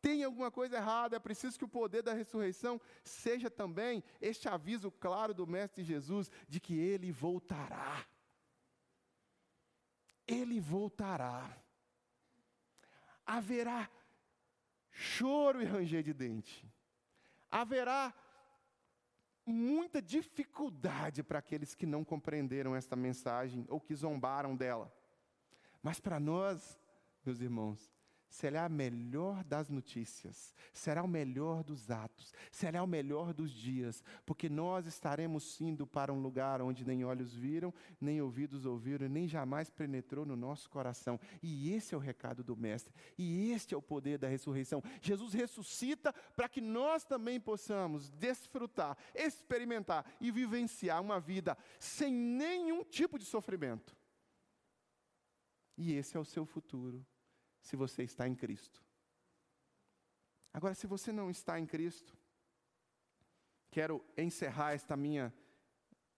Tem alguma coisa errada, é preciso que o poder da ressurreição seja também este aviso claro do Mestre Jesus de que ele voltará. Ele voltará. Haverá choro e ranger de dente. Haverá muita dificuldade para aqueles que não compreenderam esta mensagem ou que zombaram dela. Mas para nós, meus irmãos, será a melhor das notícias, será o melhor dos atos, será o melhor dos dias, porque nós estaremos indo para um lugar onde nem olhos viram, nem ouvidos ouviram, nem jamais penetrou no nosso coração. E esse é o recado do Mestre, e este é o poder da ressurreição. Jesus ressuscita para que nós também possamos desfrutar, experimentar e vivenciar uma vida sem nenhum tipo de sofrimento. E esse é o seu futuro se você está em Cristo. Agora, se você não está em Cristo, quero encerrar esta minha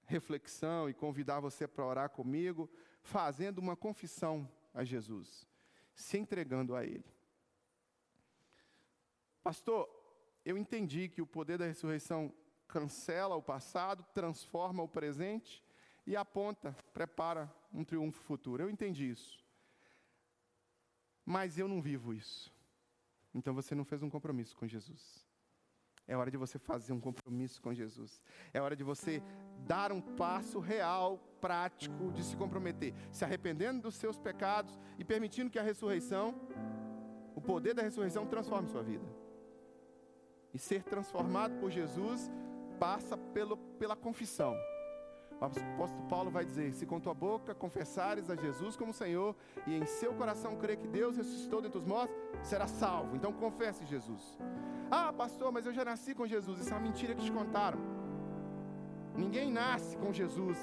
reflexão e convidar você para orar comigo, fazendo uma confissão a Jesus, se entregando a Ele. Pastor, eu entendi que o poder da ressurreição cancela o passado, transforma o presente e aponta, prepara um triunfo futuro. Eu entendi isso. Mas eu não vivo isso. Então você não fez um compromisso com Jesus. É hora de você fazer um compromisso com Jesus. É hora de você dar um passo real, prático, de se comprometer, se arrependendo dos seus pecados e permitindo que a ressurreição, o poder da ressurreição, transforme sua vida. E ser transformado por Jesus passa pelo, pela confissão. O apóstolo Paulo vai dizer: Se com tua boca confessares a Jesus como Senhor e em seu coração crer que Deus ressuscitou dentre os mortos, será salvo. Então confesse Jesus. Ah, pastor, mas eu já nasci com Jesus. Isso é uma mentira que te contaram. Ninguém nasce com Jesus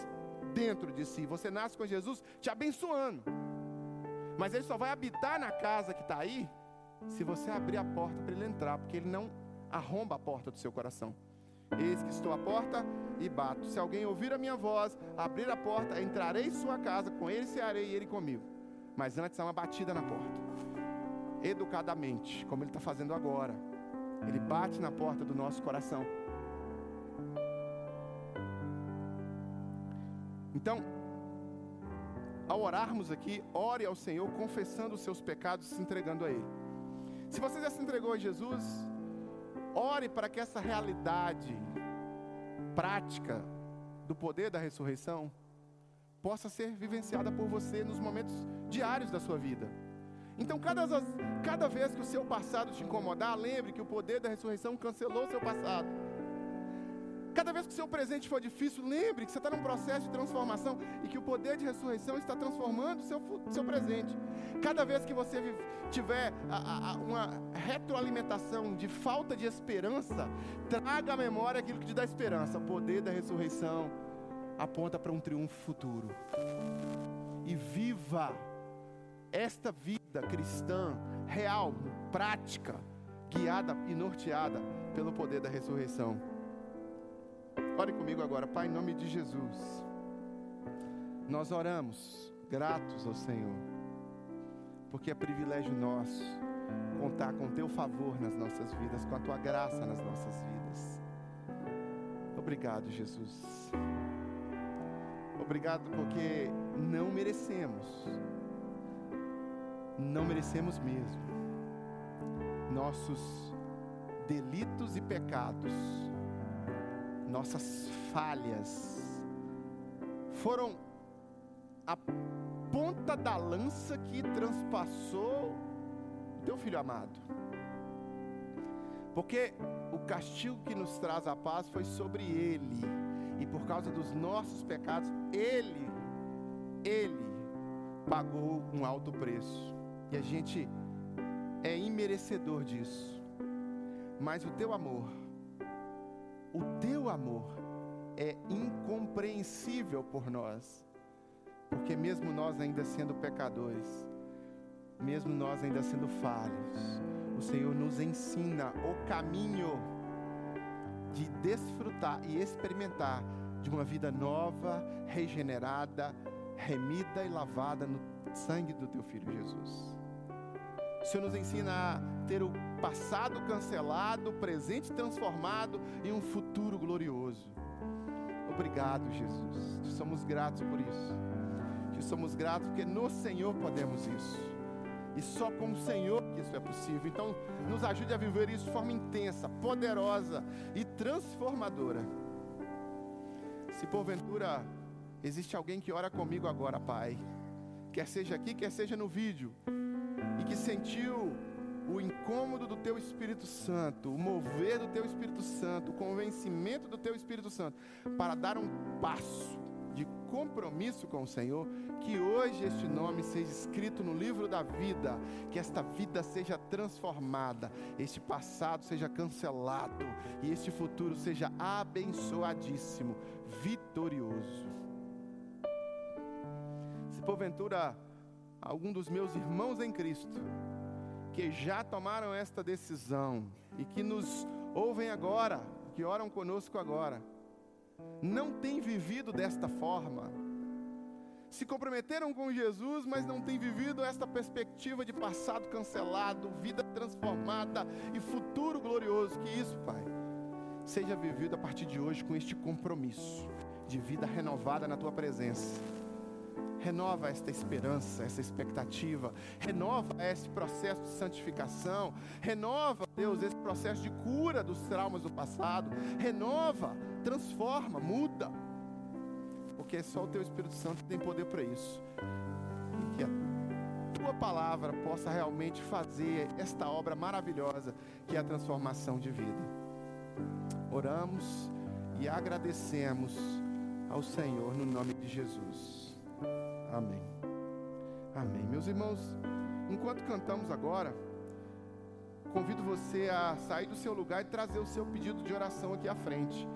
dentro de si. Você nasce com Jesus te abençoando. Mas ele só vai habitar na casa que está aí se você abrir a porta para ele entrar, porque ele não arromba a porta do seu coração. Eis que estou à porta e bato. Se alguém ouvir a minha voz, abrir a porta, entrarei em sua casa, com ele cearei e ele comigo. Mas antes há uma batida na porta. Educadamente, como ele está fazendo agora. Ele bate na porta do nosso coração. Então, ao orarmos aqui, ore ao Senhor confessando os seus pecados e se entregando a Ele. Se você já se entregou a Jesus, Ore para que essa realidade prática do poder da ressurreição possa ser vivenciada por você nos momentos diários da sua vida. Então, cada, cada vez que o seu passado te incomodar, lembre que o poder da ressurreição cancelou o seu passado. Cada vez que o seu presente for difícil, lembre que você está num processo de transformação e que o poder de ressurreição está transformando o seu, seu presente. Cada vez que você tiver a, a, uma retroalimentação de falta de esperança, traga à memória aquilo que te dá esperança. O poder da ressurreição aponta para um triunfo futuro. E viva esta vida cristã real, prática, guiada e norteada pelo poder da ressurreição. Ore comigo agora, Pai, em nome de Jesus. Nós oramos, gratos ao Senhor, porque é privilégio nosso contar com Teu favor nas nossas vidas, com a Tua graça nas nossas vidas. Obrigado, Jesus. Obrigado porque não merecemos. Não merecemos mesmo. Nossos delitos e pecados, nossas falhas, foram a ponta da lança que transpassou teu filho amado. Porque o castigo que nos traz a paz foi sobre ele, e por causa dos nossos pecados, ele, ele pagou um alto preço. E a gente é imerecedor disso. Mas o teu amor, o teu amor é incompreensível por nós. Porque mesmo nós ainda sendo pecadores, mesmo nós ainda sendo falhos, o Senhor nos ensina o caminho de desfrutar e experimentar de uma vida nova, regenerada, remida e lavada no sangue do teu filho Jesus. O Senhor nos ensina a ter o passado cancelado, presente transformado em um futuro glorioso. Obrigado, Jesus. Te somos gratos por isso. Te somos gratos porque no Senhor podemos isso. E só com o Senhor que isso é possível. Então, nos ajude a viver isso de forma intensa, poderosa e transformadora. Se porventura existe alguém que ora comigo agora, Pai, quer seja aqui, quer seja no vídeo, e que sentiu o incômodo do teu Espírito Santo, o mover do teu Espírito Santo, o convencimento do teu Espírito Santo, para dar um passo de compromisso com o Senhor, que hoje este nome seja escrito no livro da vida, que esta vida seja transformada, este passado seja cancelado e este futuro seja abençoadíssimo, vitorioso. Se porventura algum dos meus irmãos em Cristo que já tomaram esta decisão e que nos ouvem agora, que oram conosco agora, não têm vivido desta forma, se comprometeram com Jesus, mas não têm vivido esta perspectiva de passado cancelado, vida transformada e futuro glorioso. Que isso, Pai, seja vivido a partir de hoje com este compromisso de vida renovada na tua presença renova esta esperança, essa expectativa, renova esse processo de santificação, renova, Deus, esse processo de cura dos traumas do passado, renova, transforma, muda, porque só o Teu Espírito Santo tem poder para isso, e que a Tua palavra possa realmente fazer esta obra maravilhosa que é a transformação de vida. Oramos e agradecemos ao Senhor no nome de Jesus. Amém. Amém. Meus irmãos, enquanto cantamos agora, convido você a sair do seu lugar e trazer o seu pedido de oração aqui à frente.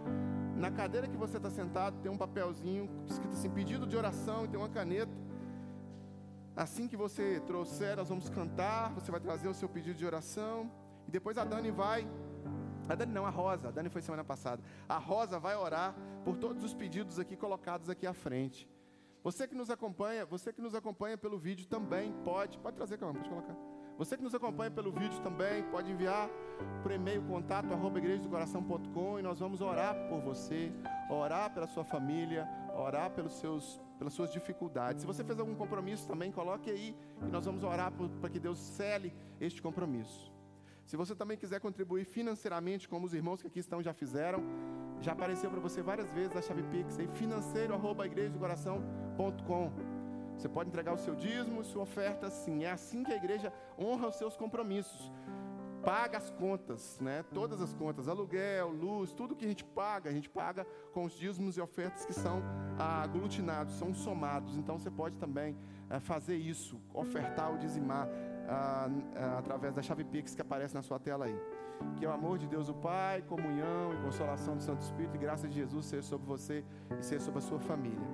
Na cadeira que você está sentado, tem um papelzinho escrito assim: pedido de oração, e tem uma caneta. Assim que você trouxer, nós vamos cantar. Você vai trazer o seu pedido de oração. E depois a Dani vai. A Dani não, a Rosa. A Dani foi semana passada. A Rosa vai orar por todos os pedidos aqui colocados aqui à frente. Você que nos acompanha, você que nos acompanha pelo vídeo também pode, pode trazer, calma, pode colocar. Você que nos acompanha pelo vídeo também pode enviar por e-mail contato arroba e nós vamos orar por você, orar pela sua família, orar pelos seus, pelas suas dificuldades. Se você fez algum compromisso também, coloque aí e nós vamos orar para que Deus cele este compromisso. Se você também quiser contribuir financeiramente, como os irmãos que aqui estão já fizeram, já apareceu para você várias vezes a chave Pix aí, financeiro arroba igrejadocoração.com. Você pode entregar o seu dízimo, sua oferta, sim. É assim que a igreja honra os seus compromissos. Paga as contas, né? Todas as contas, aluguel, luz, tudo que a gente paga, a gente paga com os dízimos e ofertas que são ah, aglutinados, são somados. Então você pode também ah, fazer isso, ofertar ou dizimar ah, através da chave Pix que aparece na sua tela aí. Que o amor de Deus, o Pai, comunhão e consolação do Santo Espírito e graça de Jesus seja sobre você e seja sobre a sua família.